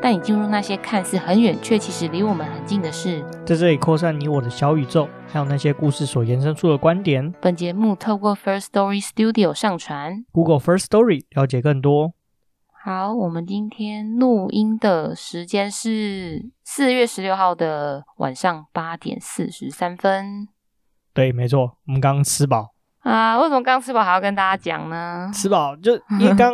带你进入那些看似很远，却其实离我们很近的事，在这里扩散你我的小宇宙，还有那些故事所延伸出的观点。本节目透过 First Story Studio 上传，Google First Story 了解更多。好，我们今天录音的时间是四月十六号的晚上八点四十三分。对，没错，我们刚刚吃饱啊。为什么刚吃饱还要跟大家讲呢？吃饱就因为刚。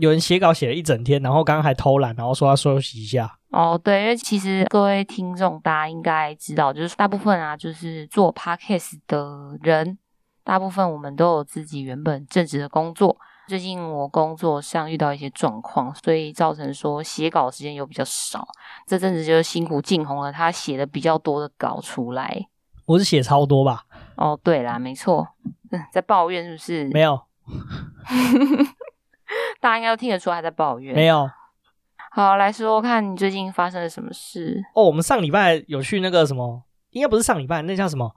有人写稿写了一整天，然后刚刚还偷懒，然后说要休息一下。哦，对，因为其实各位听众大家应该知道，就是大部分啊，就是做 podcast 的人，大部分我们都有自己原本正职的工作。最近我工作上遇到一些状况，所以造成说写稿时间又比较少。这阵子就是辛苦静红了，他写的比较多的稿出来。我是写超多吧？哦，对啦，没错，在抱怨是不是？没有。大家应该都听得出来他在抱怨。没有。好，来说看你最近发生了什么事哦。我们上礼拜有去那个什么，应该不是上礼拜，那叫什么？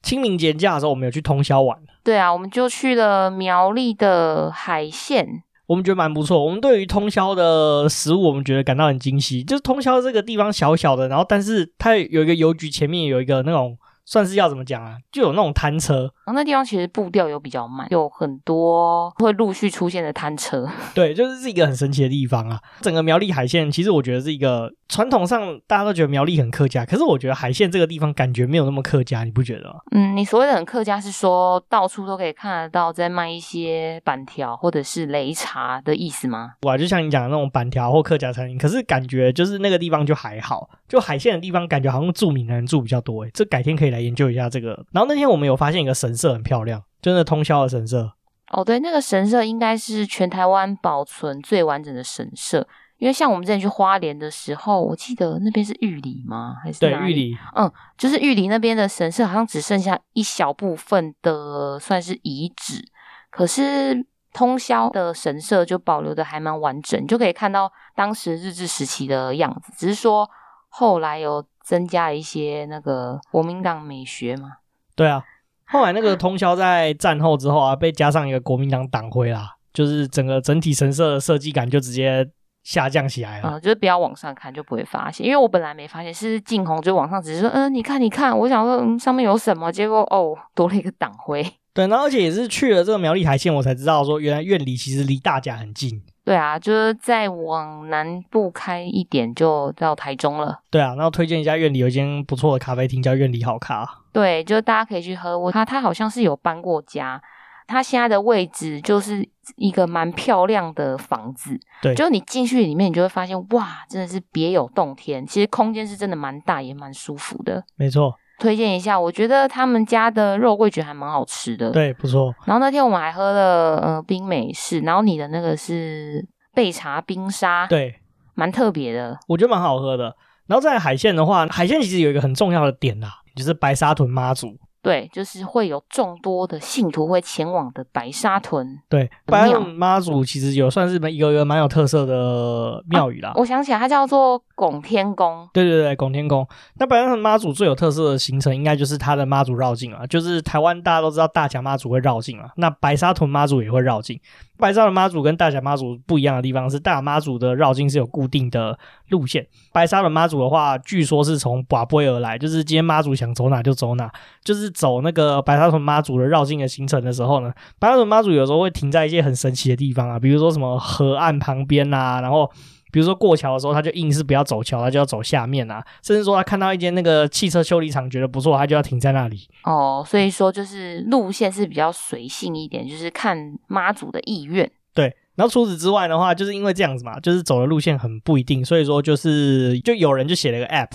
清明节假的时候，我们有去通宵玩。对啊，我们就去了苗栗的海线，我们觉得蛮不错。我们对于通宵的食物，我们觉得感到很惊喜。就是通宵这个地方小小的，然后但是它有一个邮局前面有一个那种。算是要怎么讲啊？就有那种摊车，然后那地方其实步调有比较慢，有很多会陆续出现的摊车。对，就是是一个很神奇的地方啊。整个苗栗海线，其实我觉得是一个传统上大家都觉得苗栗很客家，可是我觉得海线这个地方感觉没有那么客家，你不觉得吗？嗯，你所谓的很客家是说到处都可以看得到在卖一些板条或者是擂茶的意思吗？哇，就像你讲的那种板条或客家餐饮，可是感觉就是那个地方就还好，就海线的地方感觉好像住民的人住比较多诶。这改天可以来。研究一下这个，然后那天我们有发现一个神社很漂亮，就是通宵的神社。哦，对，那个神社应该是全台湾保存最完整的神社，因为像我们之前去花莲的时候，我记得那边是玉里吗？还是对玉里？嗯，就是玉里那边的神社好像只剩下一小部分的算是遗址，可是通宵的神社就保留的还蛮完整，就可以看到当时日治时期的样子，只是说后来有。增加一些那个国民党美学嘛？对啊，后来那个通宵在战后之后啊，被加上一个国民党党徽啦，就是整个整体神社的设计感就直接下降起来了。嗯，就是不要往上看就不会发现，因为我本来没发现，是静红就往上只是说，嗯、呃，你看你看，我想说，嗯，上面有什么？结果哦，多了一个党徽。对，然后而且也是去了这个苗栗海线，我才知道说，原来院里其实离大甲很近。对啊，就是再往南部开一点就到台中了。对啊，然后推荐一下院里有一间不错的咖啡厅，叫院里好咖。对，就大家可以去喝。我他他好像是有搬过家，他现在的位置就是一个蛮漂亮的房子。对，就你进去里面，你就会发现哇，真的是别有洞天。其实空间是真的蛮大，也蛮舒服的。没错。推荐一下，我觉得他们家的肉桂卷还蛮好吃的。对，不错。然后那天我们还喝了呃冰美式，然后你的那个是焙茶冰沙，对，蛮特别的，我觉得蛮好喝的。然后在海鲜的话，海鲜其实有一个很重要的点呐，就是白沙屯妈祖。对，就是会有众多的信徒会前往的白沙屯。对，白沙屯妈祖其实有算是一个一个蛮有特色的庙宇啦。啊，我想起来，它叫做拱天宫。对对对，拱天宫。那白沙屯妈祖最有特色的行程，应该就是它的妈祖绕境啊。就是台湾大家都知道大甲妈祖会绕境啊，那白沙屯妈祖也会绕境。白沙屯妈祖跟大甲妈祖不一样的地方是，大甲妈祖的绕境是有固定的路线，白沙屯妈祖的话，据说是从寡波而来，就是今天妈祖想走哪就走哪，就是走那个白沙屯妈祖的绕境的行程的时候呢，白沙屯妈祖有时候会停在一些很神奇的地方啊，比如说什么河岸旁边啊，然后。比如说过桥的时候，他就硬是不要走桥，他就要走下面啊。甚至说他看到一间那个汽车修理厂，觉得不错，他就要停在那里。哦，所以说就是路线是比较随性一点，就是看妈祖的意愿。对，然后除此之外的话，就是因为这样子嘛，就是走的路线很不一定，所以说就是就有人就写了一个 app，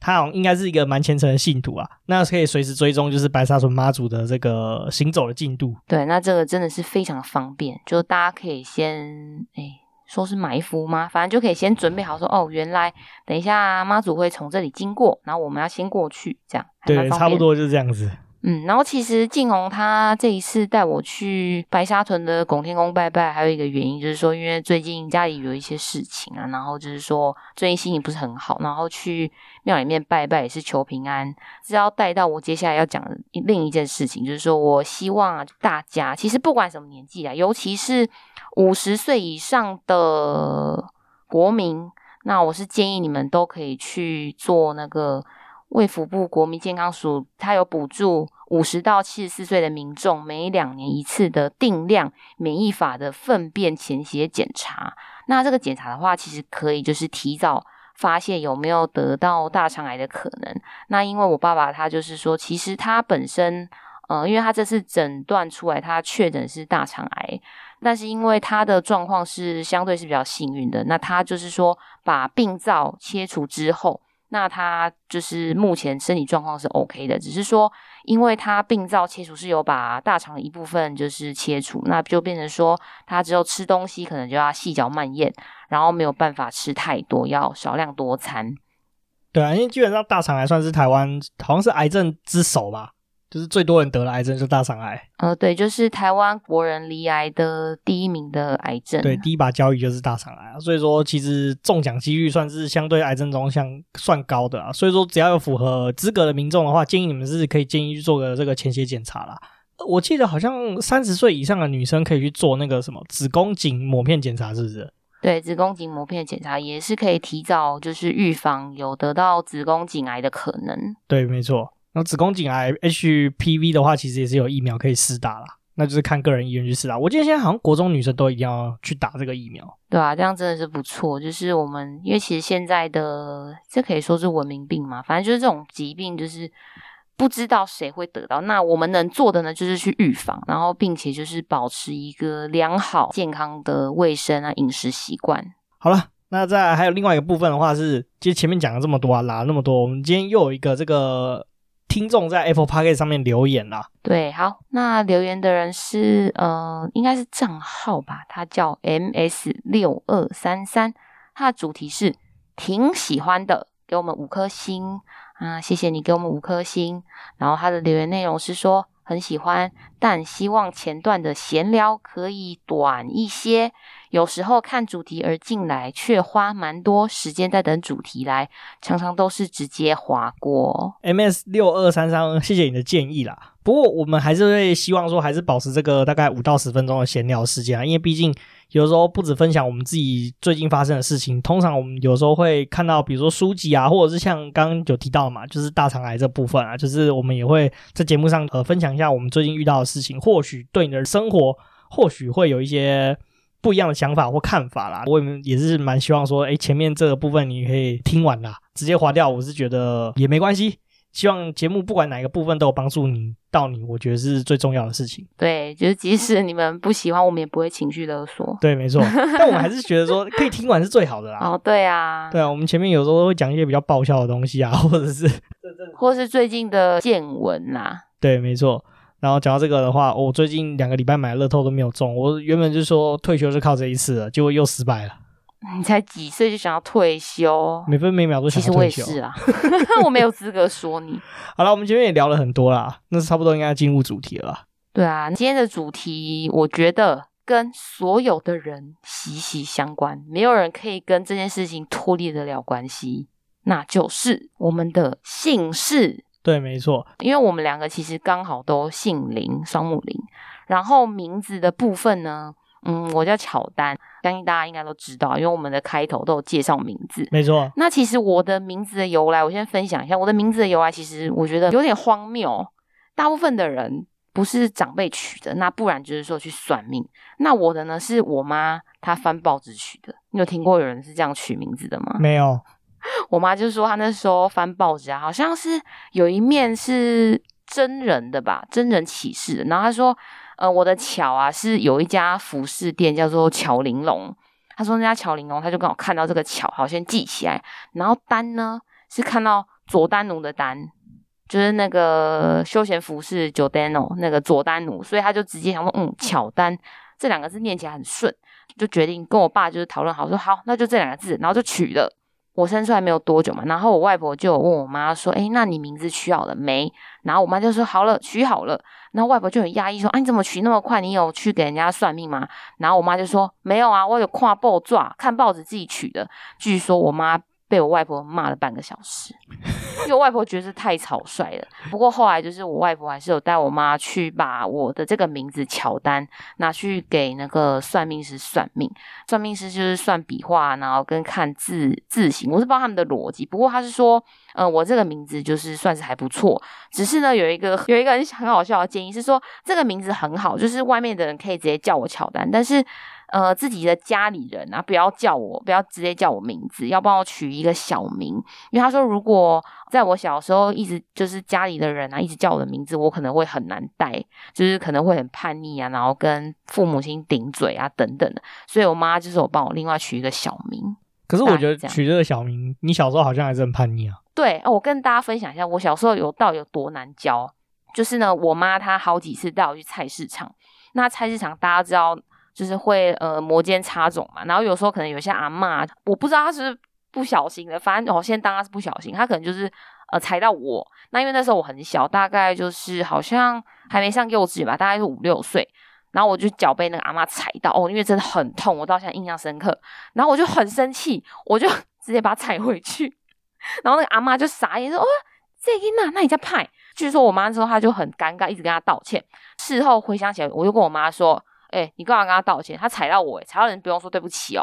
他好像应该是一个蛮虔诚的信徒啊，那可以随时追踪就是白沙屯妈祖的这个行走的进度。对，那这个真的是非常方便，就大家可以先哎。说是埋伏吗？反正就可以先准备好说，哦，原来等一下妈祖会从这里经过，然后我们要先过去，这样。对，差不多就是这样子。嗯，然后其实静红他这一次带我去白沙屯的拱天宫拜拜，还有一个原因就是说，因为最近家里有一些事情啊，然后就是说最近心情不是很好，然后去庙里面拜拜也是求平安，是要带到我接下来要讲另一件事情，就是说我希望啊大家其实不管什么年纪啊，尤其是五十岁以上的国民。那我是建议你们都可以去做那个卫福部国民健康署，它有补助五十到七十四岁的民众每两年一次的定量免疫法的粪便潜血检查。那这个检查的话，其实可以就是提早发现有没有得到大肠癌的可能。那因为我爸爸他就是说，其实他本身，呃，因为他这次诊断出来，他确诊是大肠癌。但是因为他的状况是相对是比较幸运的，那他就是说把病灶切除之后，那他就是目前身体状况是 OK 的，只是说因为他病灶切除是有把大肠一部分就是切除，那就变成说他只有吃东西可能就要细嚼慢咽，然后没有办法吃太多，要少量多餐。对啊，因为基本上大肠癌算是台湾好像是癌症之首吧。就是最多人得了癌症，就是大肠癌。呃，对，就是台湾国人罹癌的第一名的癌症。对，第一把交椅就是大肠癌。啊所以说，其实中奖几率算是相对癌症中像算高的啊。所以说，只要有符合资格的民众的话，建议你们是可以建议去做个这个前血检查啦。我记得好像三十岁以上的女生可以去做那个什么子宫颈抹片检查，是不是？对，子宫颈膜片检查也是可以提早就是预防有得到子宫颈癌的可能。对，没错。然后子宫颈癌 HPV 的话，其实也是有疫苗可以施打啦，那就是看个人意愿去施打。我记得现在好像国中女生都一定要去打这个疫苗。对啊，这样真的是不错。就是我们因为其实现在的这可以说是文明病嘛，反正就是这种疾病就是不知道谁会得到。那我们能做的呢，就是去预防，然后并且就是保持一个良好健康的卫生啊饮食习惯。好了，那再还有另外一个部分的话是，其实前面讲了这么多啊，拉了那么多，我们今天又有一个这个。听众在 Apple Podcast 上面留言啦，对，好，那留言的人是呃，应该是账号吧，他叫 MS 六二三三，他的主题是挺喜欢的，给我们五颗星啊，谢谢你给我们五颗星。然后他的留言内容是说很喜欢，但希望前段的闲聊可以短一些。有时候看主题而进来，却花蛮多时间在等主题来，常常都是直接滑过。MS 六二三三，谢谢你的建议啦。不过我们还是会希望说，还是保持这个大概五到十分钟的闲聊时间啊，因为毕竟有时候不止分享我们自己最近发生的事情，通常我们有时候会看到，比如说书籍啊，或者是像刚刚有提到嘛，就是大肠癌这部分啊，就是我们也会在节目上呃分享一下我们最近遇到的事情，或许对你的生活或许会有一些。不一样的想法或看法啦，我也也是蛮希望说，诶，前面这个部分你可以听完啦，直接划掉，我是觉得也没关系。希望节目不管哪个部分都有帮助你到你，我觉得是最重要的事情。对，就是即使你们不喜欢，我们也不会情绪勒索。对，没错。但我们还是觉得说，可以听完是最好的啦。哦，对啊，对啊，我们前面有时候会讲一些比较爆笑的东西啊，或者是，或是最近的见闻啦。对，没错。然后讲到这个的话，我最近两个礼拜买乐透都没有中。我原本就说退休就靠这一次了，结果又失败了。你才几岁就想要退休？每分每秒都想要退休。其实我也是啊，我没有资格说你。好了，我们前面也聊了很多啦，那是差不多应该进入主题了吧？对啊，今天的主题我觉得跟所有的人息息相关，没有人可以跟这件事情脱离得了关系，那就是我们的姓氏。对，没错，因为我们两个其实刚好都姓林，双木林。然后名字的部分呢，嗯，我叫巧丹，相信大家应该都知道，因为我们的开头都有介绍名字。没错。那其实我的名字的由来，我先分享一下。我的名字的由来，其实我觉得有点荒谬。大部分的人不是长辈取的，那不然就是说去算命。那我的呢，是我妈她翻报纸取的。你有听过有人是这样取名字的吗？没有。我妈就说，她那时候翻报纸啊，好像是有一面是真人的吧，真人启事。然后她说，呃，我的巧啊，是有一家服饰店叫做巧玲珑。她说那家巧玲珑，她就刚好看到这个巧，好先记起来。然后丹呢，是看到佐丹奴的丹，就是那个休闲服饰 Jordano 那个佐丹奴，所以她就直接想说，嗯，巧丹这两个字念起来很顺，就决定跟我爸就是讨论好说好，那就这两个字，然后就取了。我生出来没有多久嘛，然后我外婆就问我妈说：“诶，那你名字取好了没？”然后我妈就说：“好了，取好了。”然后外婆就很压抑说：“啊，你怎么取那么快？你有去给人家算命吗？”然后我妈就说：“没有啊，我有跨报纸，看报纸自己取的。”据说我妈。被我外婆骂了半个小时，因为我外婆觉得太草率了。不过后来就是我外婆还是有带我妈去把我的这个名字乔丹拿去给那个算命师算命。算命师就是算笔画，然后跟看字字形，我是不知道他们的逻辑。不过他是说，呃，我这个名字就是算是还不错。只是呢，有一个 有一个很很好笑的建议是说，这个名字很好，就是外面的人可以直接叫我乔丹，但是。呃，自己的家里人啊，不要叫我，不要直接叫我名字，要帮我取一个小名。因为他说，如果在我小时候一直就是家里的人啊，一直叫我的名字，我可能会很难带，就是可能会很叛逆啊，然后跟父母亲顶嘴啊等等的。所以我妈就是我帮我另外取一个小名。可是我觉得取这个小名，你小时候好像还是很叛逆啊。对，我跟大家分享一下，我小时候有到底有多难教。就是呢，我妈她好几次带我去菜市场，那菜市场大家知道。就是会呃摩肩擦踵嘛，然后有时候可能有些阿嬷，我不知道她是不小心的，反正我先当她是不小心，她可能就是呃踩到我。那因为那时候我很小，大概就是好像还没上幼稚园吧，大概是五六岁，然后我就脚被那个阿嬷踩到哦，因为真的很痛，我到现在印象深刻。然后我就很生气，我就 直接把他踩回去，然后那个阿嬷就傻眼说：“哦，这个那那你在拍？”据说我妈之后她就很尴尬，一直跟他道歉。事后回想起来，我就跟我妈说。哎、你干嘛跟他道歉？他踩到我，踩到人不用说对不起哦。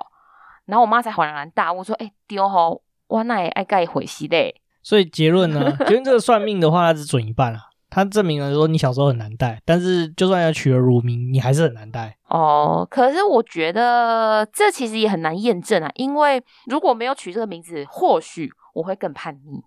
然后我妈才恍然大悟，说：“哎、欸，丢吼，我那也爱盖回西的。”所以结论呢，结论这个算命的话，他只准一半啊。他证明了说你小时候很难带，但是就算要取了乳名，你还是很难带哦。可是我觉得这其实也很难验证啊，因为如果没有取这个名字，或许我会更叛逆，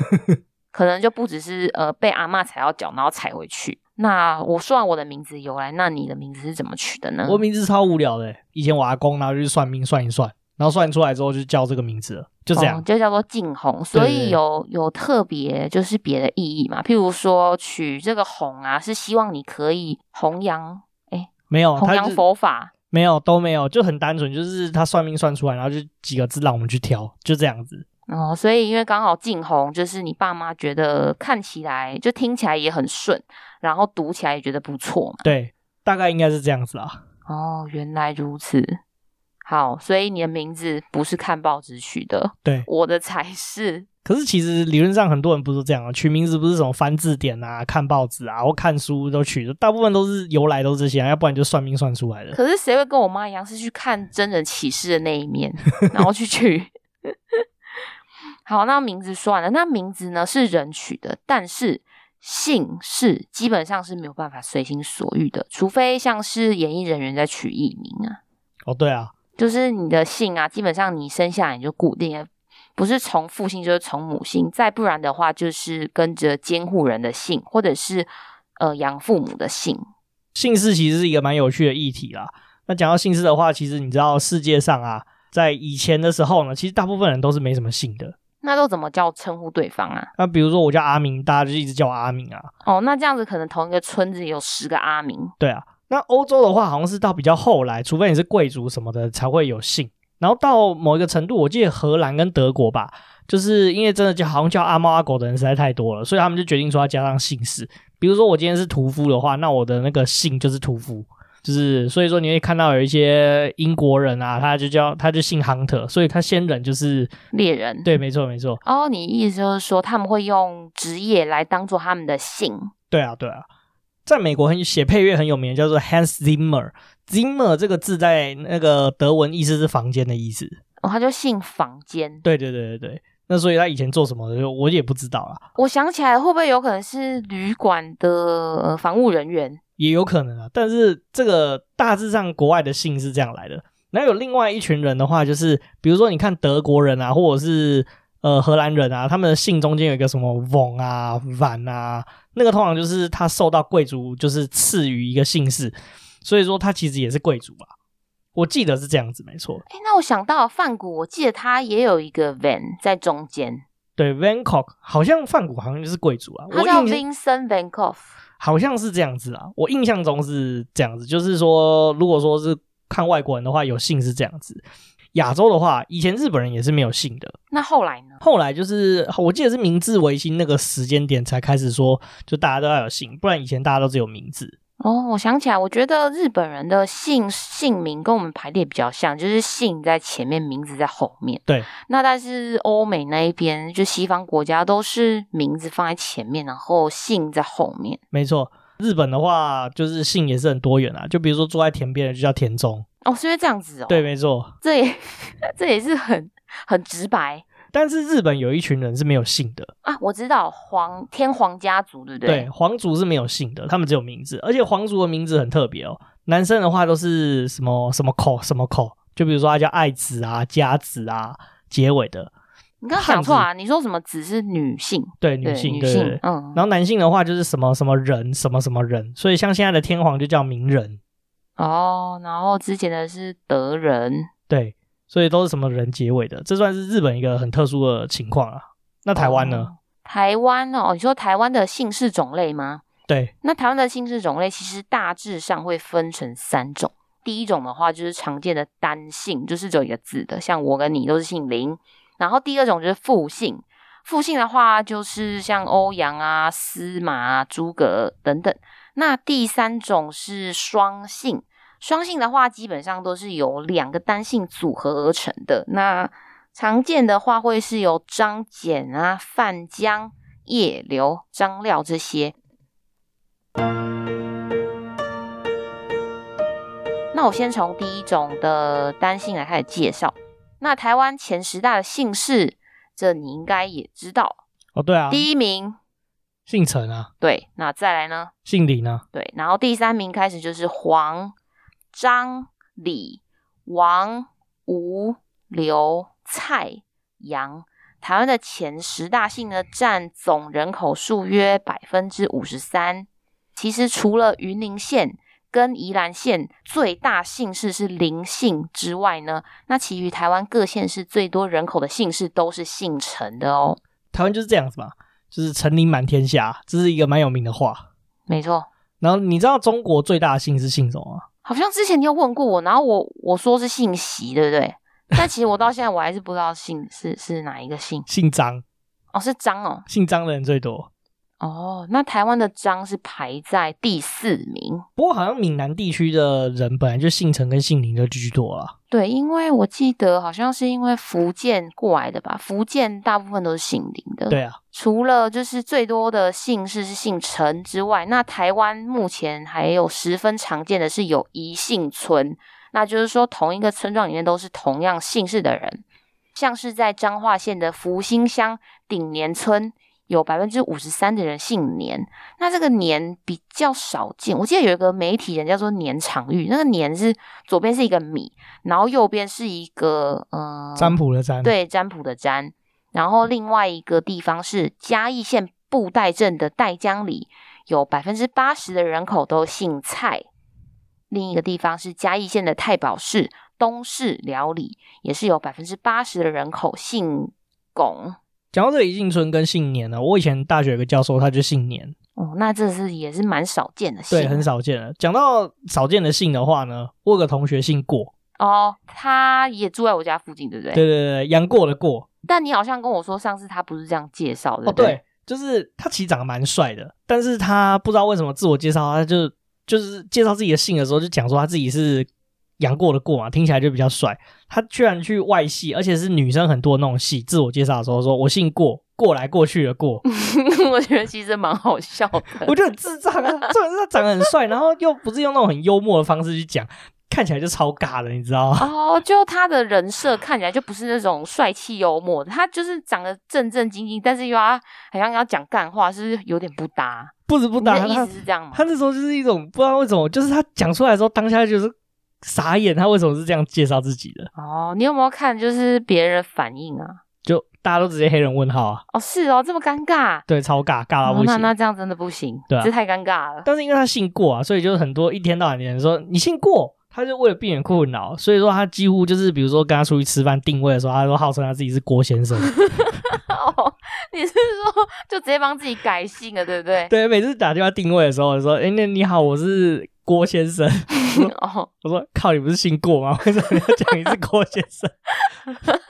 可能就不只是呃被阿嬷踩到脚，然后踩回去。那我算完我的名字由来，那你的名字是怎么取的呢？我名字超无聊的，以前我阿公然后就去算命算一算，然后算出来之后就叫这个名字了，就这样，哦、就叫做晋弘。所以有有特别就是别的意义嘛？譬如说取这个红啊，是希望你可以弘扬哎，没有弘扬佛法，没有都没有，就很单纯，就是他算命算出来，然后就几个字让我们去挑，就这样子。哦，所以因为刚好晋弘就是你爸妈觉得看起来就听起来也很顺。然后读起来也觉得不错嘛。对，大概应该是这样子啦。哦，原来如此。好，所以你的名字不是看报纸取的，对，我的才是。可是其实理论上很多人不是这样啊，取名字不是什么翻字典啊、看报纸啊或看书都取的，大部分都是由来都是这些啊，要不然就算命算出来的。可是谁会跟我妈一样是去看真人启事的那一面，然后去取？好，那名字算了，那名字呢是人取的，但是。姓氏基本上是没有办法随心所欲的，除非像是演艺人员在取艺名啊。哦，对啊，就是你的姓啊，基本上你生下来你就固定了，不是从父姓就是从母姓，再不然的话就是跟着监护人的姓，或者是呃养父母的姓。姓氏其实是一个蛮有趣的议题啦。那讲到姓氏的话，其实你知道世界上啊，在以前的时候呢，其实大部分人都是没什么姓的。那都怎么叫称呼对方啊？那比如说我叫阿明，大家就一直叫我阿明啊。哦，那这样子可能同一个村子有十个阿明。对啊，那欧洲的话好像是到比较后来，除非你是贵族什么的才会有姓。然后到某一个程度，我记得荷兰跟德国吧，就是因为真的就好像叫阿猫阿狗的人实在太多了，所以他们就决定说要加上姓氏。比如说我今天是屠夫的话，那我的那个姓就是屠夫。就是，所以说你会看到有一些英国人啊，他就叫他就姓 Hunter，所以他先人就是猎人。对，没错，没错。哦，你意思就是说他们会用职业来当做他们的姓？对啊，对啊。在美国很写配乐很有名，叫做 Hans Zimmer。Zimmer 这个字在那个德文意思是房间的意思。哦，他就姓房间。对对对对对。那所以他以前做什么的，我也不知道啦。我想起来，会不会有可能是旅馆的、呃、房务人员？也有可能啊，但是这个大致上国外的姓是这样来的。那有另外一群人的话，就是比如说你看德国人啊，或者是呃荷兰人啊，他们的姓中间有一个什么 von 啊、van 啊，那个通常就是他受到贵族就是赐予一个姓氏，所以说他其实也是贵族吧。我记得是这样子，没错。哎，那我想到范谷，我记得他也有一个 van 在中间。对，Van Gogh 好像范谷好像就是贵族啊，他叫 Vincent Van Gogh。好像是这样子啊，我印象中是这样子，就是说，如果说是看外国人的话，有姓是这样子。亚洲的话，以前日本人也是没有姓的。那后来呢？后来就是我记得是明治维新那个时间点才开始说，就大家都要有姓，不然以前大家都只有名字。哦，我想起来，我觉得日本人的姓姓名跟我们排列比较像，就是姓在前面，名字在后面。对。那但是欧美那一边，就西方国家都是名字放在前面，然后姓在后面。没错，日本的话就是姓也是很多元啊，就比如说住在田边的就叫田中。哦，是因为这样子哦。对，没错。这也 这也是很很直白。但是日本有一群人是没有姓的啊，我知道皇天皇家族，对不对？对，皇族是没有姓的，他们只有名字，而且皇族的名字很特别哦。男生的话都是什么什么口什么口，就比如说他叫爱子啊、家子啊，结尾的。你刚刚讲错啊，你说什么子是女性？对，女性，对，女性，对，嗯。然后男性的话就是什么什么人，什么什么人，所以像现在的天皇就叫明仁。哦，然后之前的是德仁，对。所以都是什么人结尾的，这算是日本一个很特殊的情况啊。那台湾呢？哦、台湾哦，你说台湾的姓氏种类吗？对。那台湾的姓氏种类其实大致上会分成三种。第一种的话就是常见的单姓，就是只有一个字的，像我跟你都是姓林。然后第二种就是复姓，复姓的话就是像欧阳啊、司马啊、诸葛等等。那第三种是双姓。双姓的话，基本上都是由两个单姓组合而成的。那常见的话，会是由张简啊、范江、叶刘、张廖这些。那我先从第一种的单姓来开始介绍。那台湾前十大的姓氏，这你应该也知道哦。对啊，第一名姓陈啊。对，那再来呢？姓李呢？对，然后第三名开始就是黄。张、李、王、吴、刘、蔡、杨，台湾的前十大姓呢，占总人口数约百分之五十三。其实除了云林县跟宜兰县最大姓氏是林姓之外呢，那其余台湾各县市最多人口的姓氏都是姓陈的哦。台湾就是这样子嘛，就是成林满天下，这是一个蛮有名的话。没错。然后你知道中国最大的姓是姓什么吗？好像之前你有问过我，然后我我说是姓习，对不对？但其实我到现在我还是不知道姓 是是哪一个姓。姓张哦，是张哦，姓张的人最多。哦，那台湾的张是排在第四名。不过好像闽南地区的人本来就姓陈跟姓林就居多了。对，因为我记得好像是因为福建过来的吧，福建大部分都是姓林的。对啊，除了就是最多的姓氏是姓陈之外，那台湾目前还有十分常见的是有一姓村，那就是说同一个村庄里面都是同样姓氏的人，像是在彰化县的福兴乡顶年村。有百分之五十三的人姓年，那这个年比较少见。我记得有一个媒体人叫做年长玉，那个年是左边是一个米，然后右边是一个嗯占卜的占，对，占卜的占。然后另外一个地方是嘉义县布袋镇的袋江里，有百分之八十的人口都姓蔡。另一个地方是嘉义县的太保市东市寮里，也是有百分之八十的人口姓龚。讲到这个一姓村跟姓年呢，我以前大学有个教授，他就姓年哦，那这是也是蛮少见的姓，对，很少见的。讲到少见的姓的话呢，我有个同学姓过哦，他也住在我家附近，对不对？对对对，杨过的过。但你好像跟我说，上次他不是这样介绍的，哦，对，就是他其实长得蛮帅的，但是他不知道为什么自我介绍，他就就是介绍自己的姓的时候，就讲说他自己是。杨过的过嘛，听起来就比较帅。他居然去外系，而且是女生很多那种系。自我介绍的时候说：“我姓过，过来过去的过。”我觉得其实蛮好笑的。我觉得很智障啊！重点是他长得很帅，然后又不是用那种很幽默的方式去讲，看起来就超尬的，你知道吗？哦，就他的人设看起来就不是那种帅气幽默的，他就是长得正正经经，但是又要好像要讲干话，是不是有点不搭？不是不搭，意思是这样吗？他，他那时候就是一种不知道为什么，就是他讲出来的时候，当下就是。傻眼，他为什么是这样介绍自己的？哦，你有没有看就是别人反应啊？就大家都直接黑人问号啊！哦，是哦，这么尴尬？对，超尬，尬到不行。哦、那那这样真的不行，对、啊，这太尴尬了。但是因为他姓过啊，所以就是很多一天到晚的人说你姓过，他就为了避免困扰，所以说他几乎就是比如说跟他出去吃饭定位的时候，他都号称他自己是郭先生。哦，你是说就直接帮自己改姓了，对不对？对，每次打电话定位的时候，说：“哎，那你好，我是郭先生。哦，我说靠，你不是姓郭吗？为什么你要讲你是郭先生？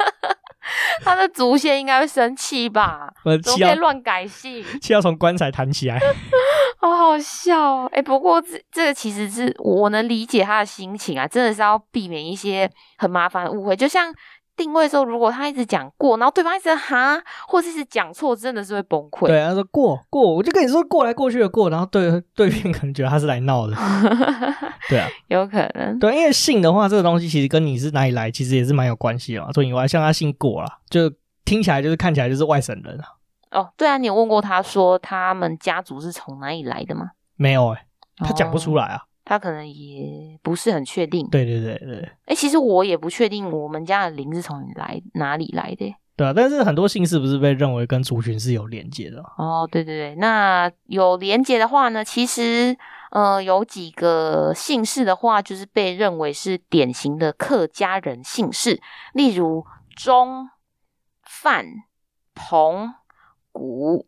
他的祖先应该会生气吧？我怎么可以乱改姓？气要从棺材弹起来，好好笑哦！哎、欸，不过这这个其实是我能理解他的心情啊，真的是要避免一些很麻烦的误会，就像。定位的时候，如果他一直讲过，然后对方一直哈，或者是讲错，真的是会崩溃。对，他说过过，我就跟你说过来过去的过，然后对对面可能觉得他是来闹的。对啊，有可能。对，因为姓的话，这个东西其实跟你是哪里来，其实也是蛮有关系的。所以我像他姓过啦，就听起来就是看起来就是外省人啊。哦，对啊，你有问过他说他们家族是从哪里来的吗？没有哎、欸，他讲不出来啊。哦他可能也不是很确定。对对对对。哎、欸，其实我也不确定我们家的林是从来哪里来的。对啊，但是很多姓氏不是被认为跟族群是有连接的。哦，对对对，那有连接的话呢，其实呃有几个姓氏的话，就是被认为是典型的客家人姓氏，例如钟、范、彭、古。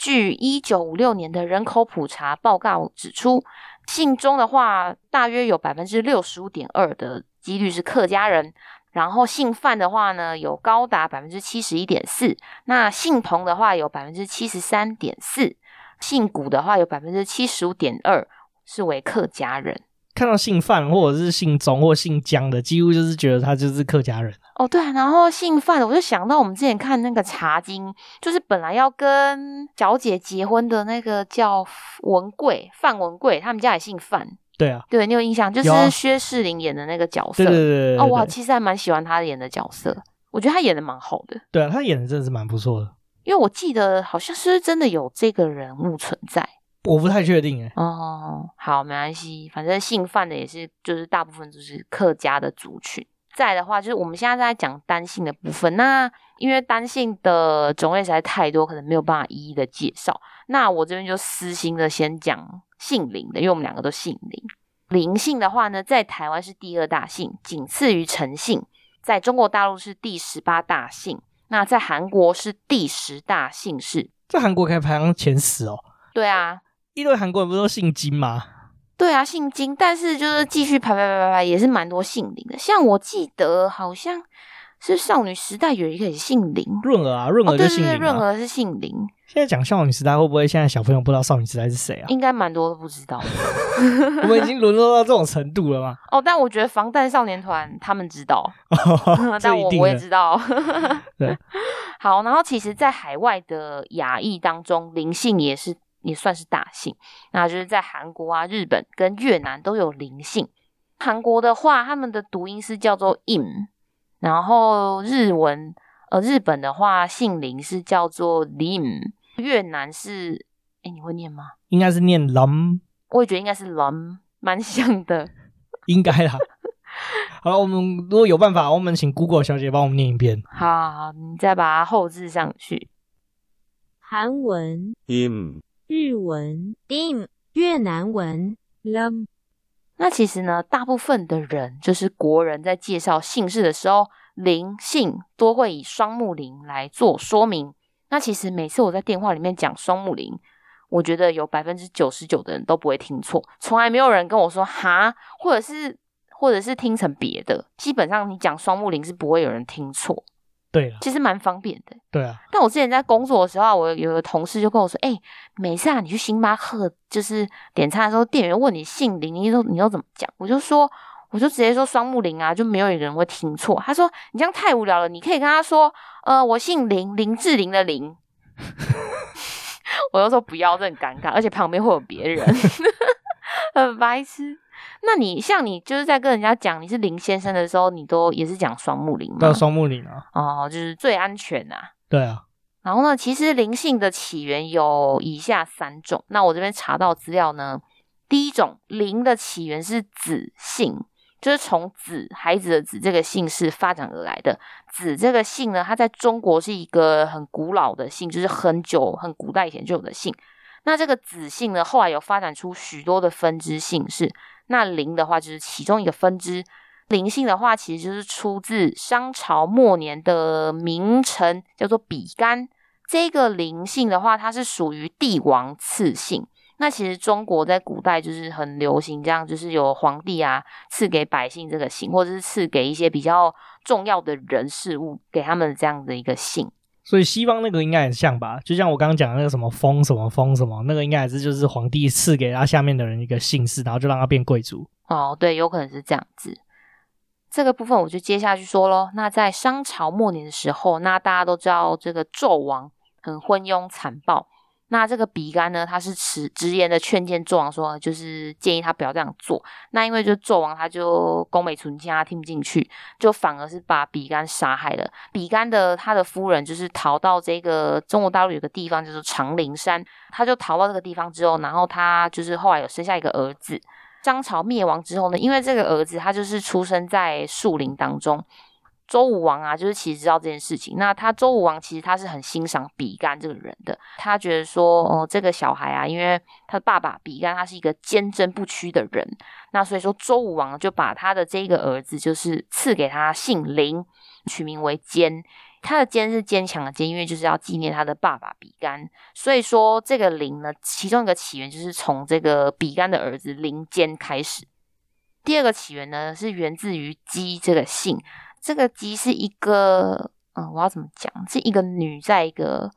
据一九五六年的人口普查报告指出，姓钟的话，大约有百分之六十五点二的几率是客家人。然后姓范的话呢，有高达百分之七十一点四。那姓彭的话，有百分之七十三点四。姓古的话，有百分之七十五点二是为客家人。看到姓范或者是姓钟或姓江的，几乎就是觉得他就是客家人。哦，对啊，然后姓范的，我就想到我们之前看那个《茶经》，就是本来要跟小姐结婚的那个叫文贵范文贵，他们家也姓范。对啊，对，你有印象？就是薛仕凌演的那个角色。对对对，对，对。哦，我其实还蛮喜欢他演的角色，我觉得他演的蛮好的。对啊，他演的真的是蛮不错的。因为我记得好像是真的有这个人物存在。我不太确定哎。哦，好，没关系，反正姓范的也是，就是大部分就是客家的族群。再的话，就是我们现在在讲单姓的部分。那因为单姓的种类实在太多，可能没有办法一一的介绍。那我这边就私心的先讲姓林的，因为我们两个都姓林。林姓的话呢，在台湾是第二大姓，仅次于陈姓。在中国大陆是第十八大姓。那在韩国是第十大姓氏。在韩国可以排行前十哦。对啊。一堆韩国人不是都姓金吗？对啊，姓金，但是就是继续排排排排排，也是蛮多姓林的。像我记得好像是少女时代有一个也姓林，润儿啊，润儿就姓林，啊。哦、对对对，润儿是姓林。现在讲少女时代，会不会现在小朋友不知道少女时代是谁啊？应该蛮多都不知道。我们已经沦落到这种程度了吗？哦，但我觉得防弹少年团他们知道，但我我也知道。对，好，然后其实，在海外的亚裔当中，林姓也是。也算是大姓，那就是在韩国啊、日本跟越南都有林姓。韩国的话，他们的读音是叫做 im，然后日文呃日本的话，姓林是叫做 lim，越南是哎你会念吗？应该是念 lam，我也觉得应该是 lam，蛮像的，应该啦。好了，我们如果有办法，我们请 Google 小姐帮我们念一遍。好，好，你再把它后置上去。韩文 im。日文 dim，越南文 lam。那其实呢，大部分的人就是国人在介绍姓氏的时候，林姓多会以双木林来做说明。那其实每次我在电话里面讲双木林，我觉得有百分之九十九的人都不会听错，从来没有人跟我说哈，或者是或者是听成别的。基本上你讲双木林是不会有人听错。对，其实蛮方便的。对啊，但我之前在工作的时候，我有个同事就跟我说：“哎、欸，每次啊，你去星巴克就是点餐的时候，店员问你姓林，你都你都怎么讲？”我就说，我就直接说双木林啊，就没有一个人会听错。他说：“你这样太无聊了，你可以跟他说，呃，我姓林，林志玲的林。”我就说不要，这很尴尬，而且旁边会有别人，很白痴。那你像你就是在跟人家讲你是林先生的时候，你都也是讲双木林吗？对，双木林啊。哦，就是最安全呐、啊。对啊。然后呢，其实灵性的起源有以下三种。那我这边查到资料呢，第一种灵的起源是子姓，就是从子孩子的子这个姓氏发展而来的。子这个姓呢，它在中国是一个很古老的姓，就是很久很古代以前就有的姓。那这个子姓呢，后来有发展出许多的分支姓氏。那林的话就是其中一个分支，林姓的话其实就是出自商朝末年的名臣，叫做比干。这个林姓的话，它是属于帝王赐姓。那其实中国在古代就是很流行这样，就是有皇帝啊赐给百姓这个姓，或者是赐给一些比较重要的人事物给他们这样的一个姓。所以西方那个应该很像吧？就像我刚刚讲的那个什么封什么封什么，那个应该还是就是皇帝赐给他下面的人一个姓氏，然后就让他变贵族。哦，对，有可能是这样子。这个部分我就接下去说喽。那在商朝末年的时候，那大家都知道这个纣王很昏庸残暴。那这个比干呢，他是持直言的劝谏纣王说，就是建议他不要这样做。那因为就纣王他就攻美存菁，他听不进去，就反而是把比干杀害了。比干的他的夫人就是逃到这个中国大陆有个地方，叫做长陵山，他就逃到这个地方之后，然后他就是后来有生下一个儿子。商朝灭亡之后呢，因为这个儿子他就是出生在树林当中。周武王啊，就是其实知道这件事情。那他周武王其实他是很欣赏比干这个人的，他觉得说，哦，这个小孩啊，因为他的爸爸比干他是一个坚贞不屈的人，那所以说周武王就把他的这个儿子就是赐给他姓林，取名为坚。他的坚是坚强的坚，因为就是要纪念他的爸爸比干。所以说这个林呢，其中一个起源就是从这个比干的儿子林坚开始。第二个起源呢，是源自于姬这个姓。这个姬是一个，嗯，我要怎么讲？是一个女，在一个，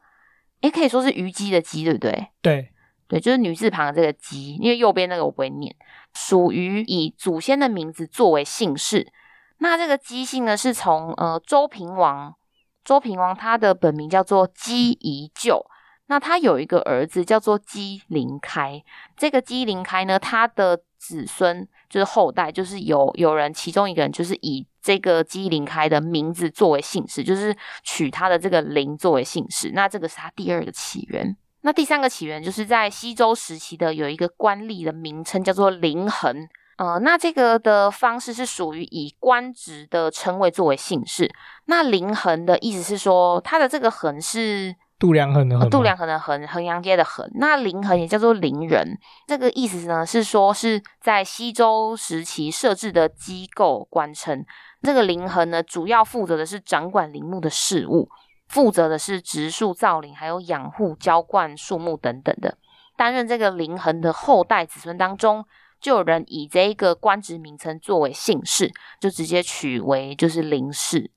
也，可以说是虞姬的姬，对不对？对，对，就是女字旁的这个姬，因为右边那个我不会念，属于以祖先的名字作为姓氏。那这个姬姓呢，是从呃周平王，周平王他的本名叫做姬宜臼，那他有一个儿子叫做姬临开，这个姬临开呢，他的子孙就是后代，就是有有人其中一个人就是以。这个姬临开的名字作为姓氏，就是取他的这个陵作为姓氏。那这个是他第二个起源。那第三个起源就是在西周时期的有一个官吏的名称叫做凌衡。呃，那这个的方式是属于以官职的称谓作为姓氏。那凌衡的意思是说，他的这个衡是。度量衡的衡，度量衡的衡，衡阳街的衡。那凌衡也叫做凌人，这个意思呢是说是在西周时期设置的机构官称。这个凌衡呢，主要负责的是掌管陵墓的事务，负责的是植树造林，还有养护浇灌树木等等的。担任这个凌衡的后代子孙当中，就有人以这一个官职名称作为姓氏，就直接取为就是林氏。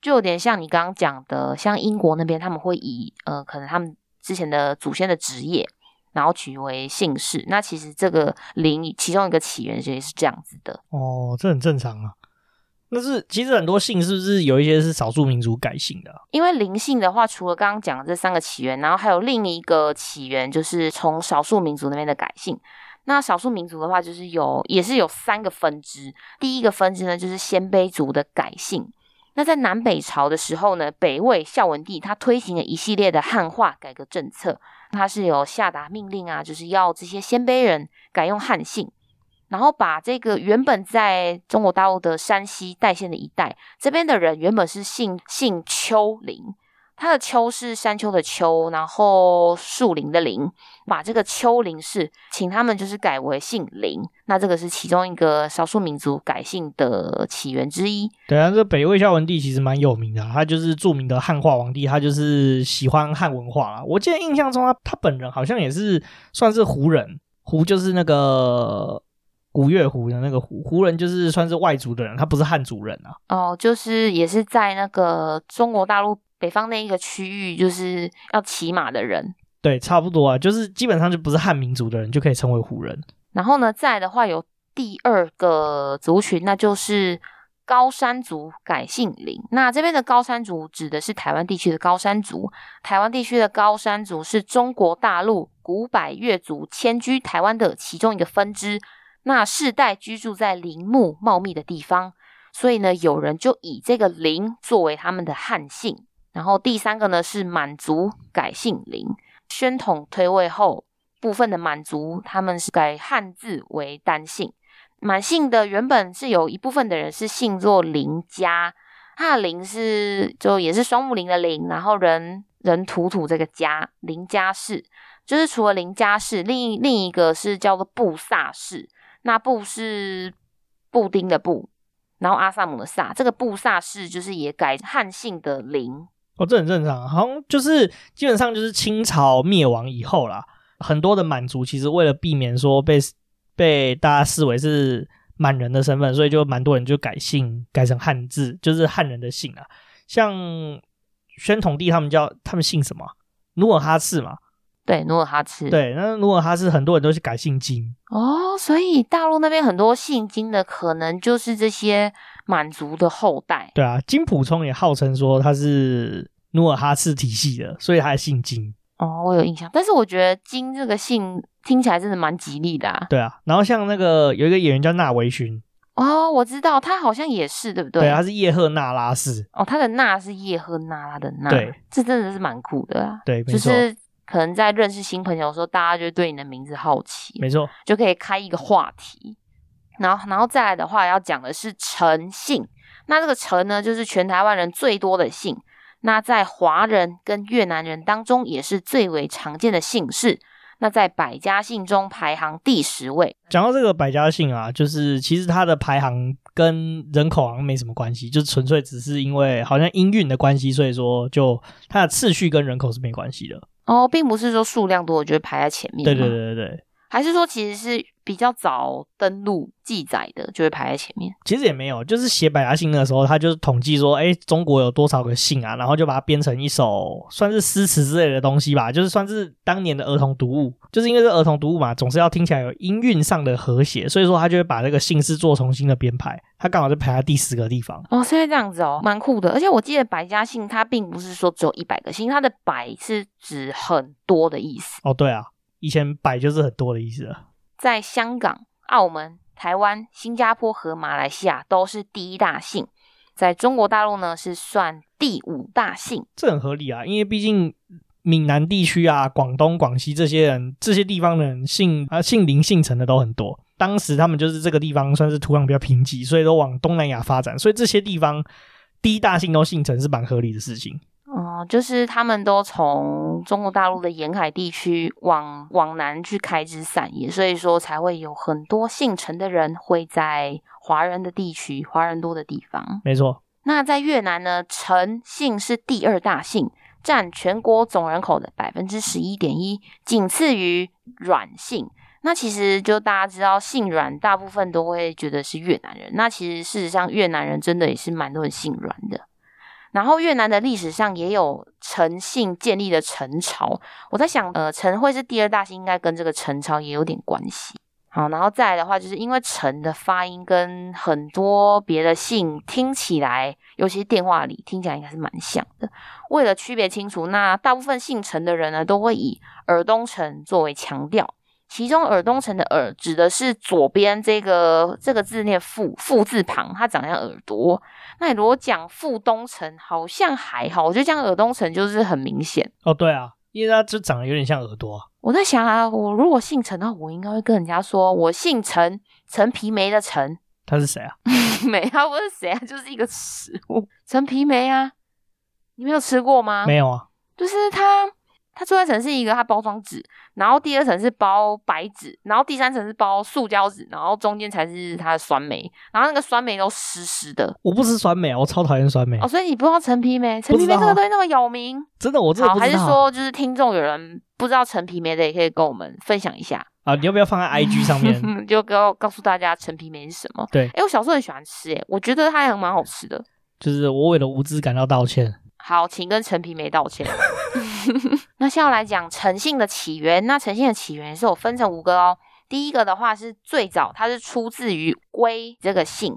就有点像你刚刚讲的，像英国那边他们会以呃，可能他们之前的祖先的职业，然后取为姓氏。那其实这个灵其中一个起源也是这样子的。哦，这很正常啊。那是其实很多姓是不是有一些是少数民族改姓的啊？因为灵姓的话，除了刚刚讲的这三个起源，然后还有另一个起源，就是从少数民族那边的改姓。那少数民族的话，就是有也是有三个分支。第一个分支呢，就是鲜卑族的改姓。那在南北朝的时候呢，北魏孝文帝他推行了一系列的汉化改革政策，他是有下达命令啊，就是要这些鲜卑人改用汉姓，然后把这个原本在中国大陆的山西代县的一带，这边的人原本是姓姓丘陵。他的丘是山丘的丘，然后树林的林，把这个丘陵氏，请他们就是改为姓林。那这个是其中一个少数民族改姓的起源之一。对啊，这北魏孝文帝其实蛮有名的，他就是著名的汉化皇帝，他就是喜欢汉文化啦。我记得印象中他他本人好像也是算是胡人，胡就是那个古月胡的那个胡，胡人就是算是外族的人，他不是汉族人啊。哦，就是也是在那个中国大陆。北方那一个区域，就是要骑马的人，对，差不多啊，就是基本上就不是汉民族的人就可以称为胡人。然后呢，再来的话有第二个族群，那就是高山族改姓林。那这边的高山族指的是台湾地区的高山族，台湾地区的高山族是中国大陆古百越族迁居台湾的其中一个分支，那世代居住在林木茂密的地方，所以呢，有人就以这个林作为他们的汉姓。然后第三个呢是满族改姓林，宣统退位后，部分的满族他们是改汉字为单姓。满姓的原本是有一部分的人是姓作林家，他的林是就也是双木林的林，然后人人土土这个家林家氏，就是除了林家氏，另另一个是叫做布萨氏，那布是布丁的布，然后阿萨姆的萨，这个布萨氏就是也改汉姓的林。哦，这很正常，好像就是基本上就是清朝灭亡以后啦，很多的满族其实为了避免说被被大家视为是满人的身份，所以就蛮多人就改姓改成汉字，就是汉人的姓啊。像宣统帝他们叫他们姓什么？努尔哈赤嘛。对，努尔哈赤。对，那努尔哈赤很多人都是改姓金哦，所以大陆那边很多姓金的，可能就是这些满族的后代。对啊，金普聪也号称说他是努尔哈赤体系的，所以他还姓金。哦，我有印象，但是我觉得金这个姓听起来真的蛮吉利的啊。对啊，然后像那个有一个演员叫纳维勋。哦，我知道，他好像也是，对不对？对，他是叶赫那拉氏。哦，他的那是叶赫那拉的那，对，这真的是蛮酷的啊。对，没错。就是可能在认识新朋友的时候，大家就对你的名字好奇，没错，就可以开一个话题。然后，然后再来的话，要讲的是陈姓。那这个陈呢，就是全台湾人最多的姓。那在华人跟越南人当中，也是最为常见的姓氏。那在百家姓中排行第十位。讲到这个百家姓啊，就是其实它的排行跟人口好像没什么关系，就纯粹只是因为好像音韵的关系，所以说就它的次序跟人口是没关系的。哦，并不是说数量多，我觉得排在前面。对对对对对，还是说其实是比较早登录记载的，就会排在前面。其实也没有，就是写百家姓的时候，他就是统计说，哎，中国有多少个姓啊，然后就把它编成一首算是诗词之类的东西吧，就是算是当年的儿童读物。就是因为是儿童读物嘛，总是要听起来有音韵上的和谐，所以说他就会把这个姓氏做重新的编排。他刚好就排在第十个地方。哦，所以这样子哦，蛮酷的。而且我记得百家姓，它并不是说只有一百个姓，它的百是指很多的意思。哦，对啊，以前百就是很多的意思了。在香港、澳门、台湾、新加坡和马来西亚都是第一大姓，在中国大陆呢是算第五大姓，这很合理啊，因为毕竟闽南地区啊、广东、广西这些人，这些地方的人姓啊姓林、姓陈的都很多。当时他们就是这个地方算是土壤比较贫瘠，所以都往东南亚发展，所以这些地方第一大姓都姓陈是蛮合理的事情。哦、嗯，就是他们都从中国大陆的沿海地区往往南去开枝散叶，所以说才会有很多姓陈的人会在华人的地区、华人多的地方。没错。那在越南呢，陈姓是第二大姓，占全国总人口的百分之十一点一，仅次于阮姓。那其实就大家知道，姓阮大部分都会觉得是越南人。那其实事实上，越南人真的也是蛮多人姓阮的。然后越南的历史上也有陈姓建立的陈朝，我在想，呃，陈会是第二大姓，应该跟这个陈朝也有点关系。好，然后再来的话，就是因为陈的发音跟很多别的姓听起来，尤其是电话里听起来应该是蛮像的。为了区别清楚，那大部分姓陈的人呢，都会以尔东陈作为强调。其中耳东城的耳指的是左边这个这个字念富，富字旁，它长得像耳朵。那你如果讲富东城，好像还好，我觉得讲耳东城就是很明显。哦，对啊，因为它就长得有点像耳朵。我在想啊，我如果姓陈的话，我应该会跟人家说我姓陈，陈皮梅的陈。他是谁啊？梅，啊不是谁啊，就是一个食物，陈皮梅啊。你没有吃过吗？没有啊，就是它。它最外层是一个它包装纸，然后第二层是包白纸，然后第三层是包塑胶纸，然后中间才是它的酸梅，然后那个酸梅都湿湿的。我不吃酸梅，我超讨厌酸梅。哦，所以你不知道陈皮梅？陈皮梅这个东西那么有名？真的，我真的。好，还是说就是听众有人不知道陈皮梅的，也可以跟我们分享一下啊？你要不要放在 IG 上面？就告告诉大家陈皮梅是什么？对，哎，我小时候很喜欢吃，哎，我觉得它还蛮好吃的。就是我为了无知感到道歉。好，请跟陈皮梅道歉。那现在来讲诚信的起源。那诚信的起源是有分成五个哦。第一个的话是最早，它是出自于“龟”这个姓，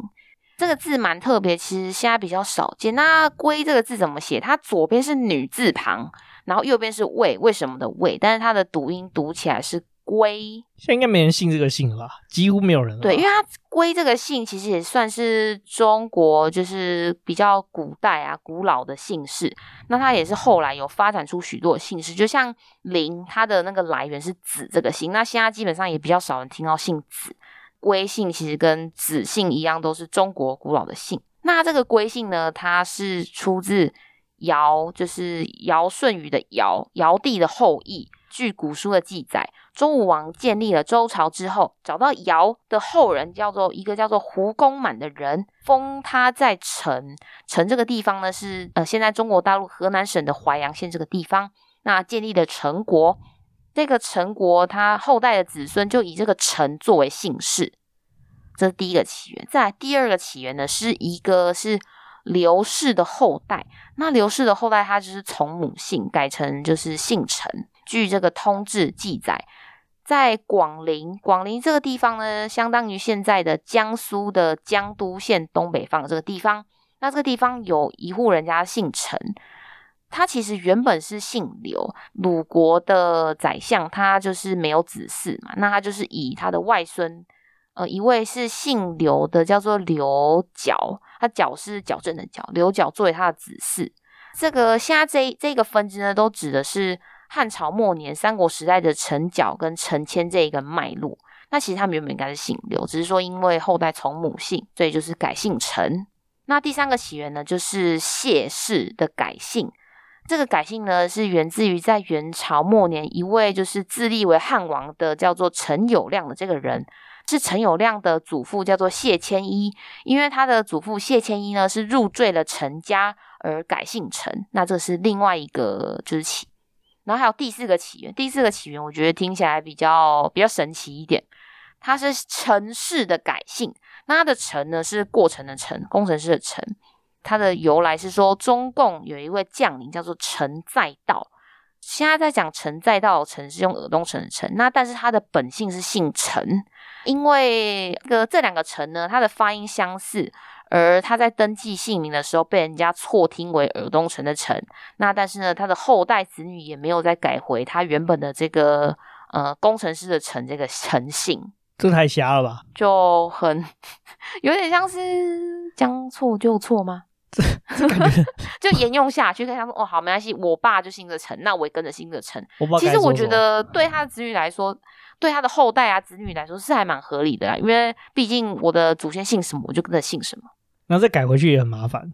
这个字蛮特别，其实现在比较少见。那“龟”这个字怎么写？它左边是女字旁，然后右边是“为”，为什么的“为”？但是它的读音读起来是。归，现在应该没人姓这个姓了吧？几乎没有人了。对，因为它归这个姓其实也算是中国就是比较古代啊、古老的姓氏。那它也是后来有发展出许多姓氏，就像林，它的那个来源是子这个姓。那现在基本上也比较少人听到姓子。归姓其实跟子姓一样，都是中国古老的姓。那这个归姓呢，它是出自尧，就是尧舜禹的尧，尧帝的后裔。据古书的记载，周武王建立了周朝之后，找到尧的后人，叫做一个叫做胡公满的人，封他在陈。陈这个地方呢，是呃现在中国大陆河南省的淮阳县这个地方。那建立的陈国。这个陈国他后代的子孙就以这个陈作为姓氏，这是第一个起源。再来第二个起源呢，是一个是刘氏的后代。那刘氏的后代他就是从母姓改成就是姓陈。据这个通志记载，在广陵，广陵这个地方呢，相当于现在的江苏的江都县东北方这个地方。那这个地方有一户人家姓陈。他其实原本是姓刘，鲁国的宰相，他就是没有子嗣嘛，那他就是以他的外孙，呃，一位是姓刘的，叫做刘角，他角是矫正的角，刘角作为他的子嗣。这个现在这这个分支呢，都指的是汉朝末年、三国时代的陈角跟陈谦这一个脉络。那其实他们原本应该是姓刘，只是说因为后代从母姓，所以就是改姓陈。那第三个起源呢，就是谢氏的改姓。这个改姓呢，是源自于在元朝末年一位就是自立为汉王的叫做陈友谅的这个人，是陈友谅的祖父叫做谢谦一，因为他的祖父谢谦一呢是入赘了陈家而改姓陈，那这是另外一个就是起，然后还有第四个起源，第四个起源我觉得听起来比较比较神奇一点，它是城市的改姓，那它的城呢是过程的城，工程师的城。它的由来是说，中共有一位将领叫做陈再道。现在在讲陈再道的，陈是用耳东城的城，那但是他的本姓是姓陈，因为这个这两个陈呢，它的发音相似，而他在登记姓名的时候被人家错听为尔东城的城。那但是呢，他的后代子女也没有再改回他原本的这个呃工程师的城这个城姓，这太瞎了吧？就很 有点像是将错就错吗？这感觉 就沿用下去，可以想说哦，好，没关系，我爸就姓着陈，那我也跟着姓着陈。我其实我觉得对他的子女来说，对他的后代啊子女来说是还蛮合理的啦，因为毕竟我的祖先姓什么，我就跟着姓什么。然后再改回去也很麻烦。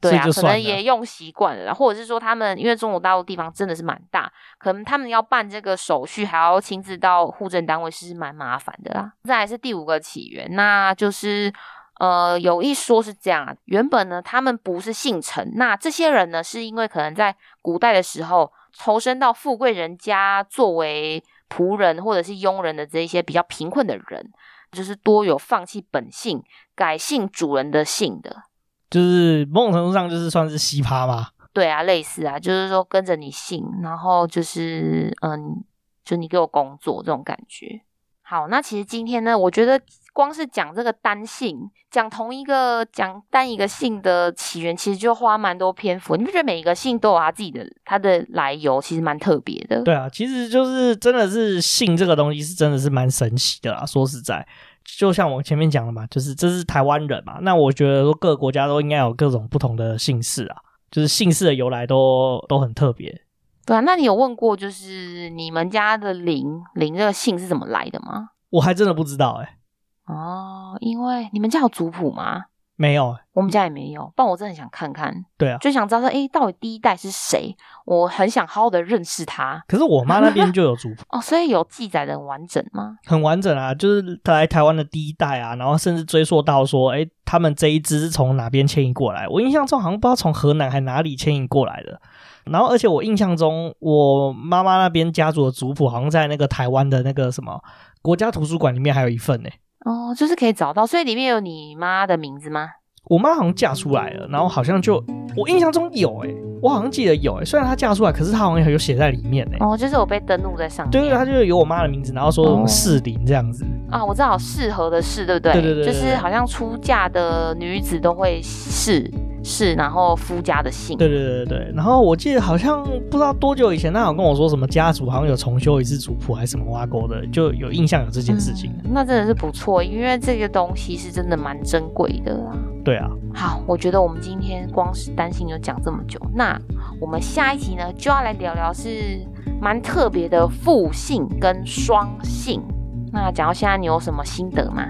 对啊，可能也用习惯了，或者是说他们因为中国大陆地方真的是蛮大，可能他们要办这个手续还要亲自到户政单位，是蛮麻烦的啦。再来是第五个起源，那就是。呃，有一说是这样啊，原本呢，他们不是姓陈，那这些人呢，是因为可能在古代的时候投身到富贵人家作为仆人或者是佣人的这一些比较贫困的人，就是多有放弃本性改姓主人的姓的，就是某种程度上就是算是奇葩吧。对啊，类似啊，就是说跟着你姓，然后就是嗯，就你给我工作这种感觉。好，那其实今天呢，我觉得。光是讲这个单姓，讲同一个讲单一个姓的起源，其实就花蛮多篇幅。你不觉得每一个姓都有他自己的他的来由，其实蛮特别的？对啊，其实就是真的是姓这个东西是真的是蛮神奇的啦。说实在，就像我前面讲的嘛，就是这是台湾人嘛，那我觉得说各个国家都应该有各种不同的姓氏啊，就是姓氏的由来都都很特别。对啊，那你有问过就是你们家的林林这个姓是怎么来的吗？我还真的不知道哎、欸。哦，因为你们家有族谱吗？没有，我们家也没有。但我真的很想看看，对啊，就想知道说，哎，到底第一代是谁？我很想好好的认识他。可是我妈那边就有族谱 哦，所以有记载的很完整吗？很完整啊，就是他来台湾的第一代啊，然后甚至追溯到说，哎，他们这一支是从哪边迁移过来？我印象中好像不知道从河南还哪里迁移过来的。然后，而且我印象中，我妈妈那边家族的族谱好像在那个台湾的那个什么国家图书馆里面还有一份呢。哦，就是可以找到，所以里面有你妈的名字吗？我妈好像嫁出来了，然后好像就我印象中有哎、欸，我好像记得有哎、欸，虽然她嫁出来，可是她好像有写在里面诶、欸。哦，就是我被登录在上面。对对，她就是有我妈的名字，然后说什么适龄这样子。啊，我知道适合的适，对不对？对对对，就是好像出嫁的女子都会适。是，然后夫家的姓。对对对对，然后我记得好像不知道多久以前，他好像跟我说什么家族好像有重修一次族谱，还是什么挖沟的，就有印象有这件事情。嗯，那真的是不错，因为这个东西是真的蛮珍贵的啊。对啊。好，我觉得我们今天光是担心就讲这么久，那我们下一集呢就要来聊聊是蛮特别的复姓跟双姓。那讲到现在，你有什么心得吗？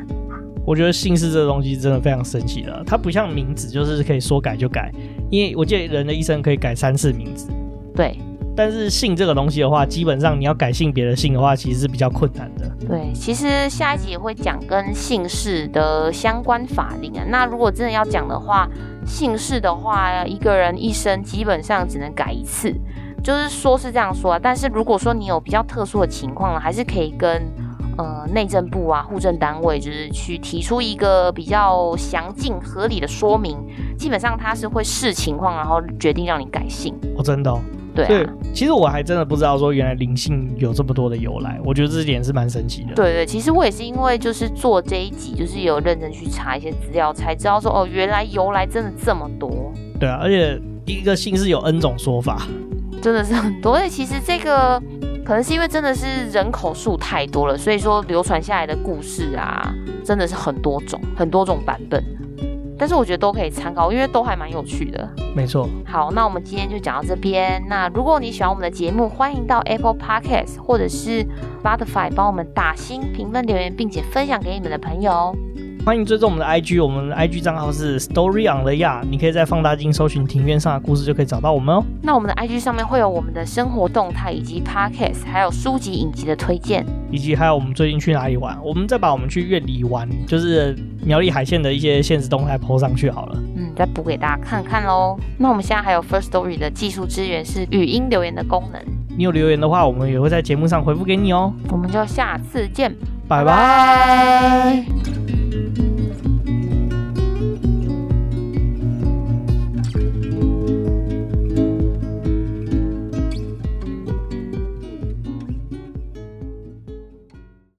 我觉得姓氏这个东西真的非常神奇的，它不像名字，就是可以说改就改。因为我记得人的一生可以改三次名字，对。但是姓这个东西的话，基本上你要改性别的姓的话，其实是比较困难的。对，其实下一集也会讲跟姓氏的相关法令啊。那如果真的要讲的话，姓氏的话，一个人一生基本上只能改一次。就是说是这样说啊，但是如果说你有比较特殊的情况了，还是可以跟呃内政部啊、户政单位，就是去提出一个比较详尽合理的说明。基本上他是会视情况，然后决定让你改姓。哦，真的哦。对啊，其实我还真的不知道说原来林姓有这么多的由来，我觉得这点是蛮神奇的。对对，其实我也是因为就是做这一集，就是有认真去查一些资料，才知道说哦，原来由来真的这么多。对啊，而且一个姓是有 N 种说法，真的是很多。而且其实这个可能是因为真的是人口数太多了，所以说流传下来的故事啊，真的是很多种，很多种版本。但是我觉得都可以参考，因为都还蛮有趣的。没错。好，那我们今天就讲到这边。那如果你喜欢我们的节目，欢迎到 Apple Podcast 或者是 Spotify 帮我们打星评分留言，并且分享给你们的朋友。欢迎追踪我们的 IG，我们的 IG 账号是 Story on the Yard，你可以在放大镜搜寻庭院上的故事，就可以找到我们哦。那我们的 IG 上面会有我们的生活动态，以及 Podcast，还有书籍影集的推荐，以及还有我们最近去哪里玩。我们再把我们去院里玩，就是苗栗海线的一些现实动态 po 上去好了。嗯，再补给大家看看喽。那我们现在还有 Firstory 的技术支援是语音留言的功能，你有留言的话，我们也会在节目上回复给你哦。我们就下次见，拜拜。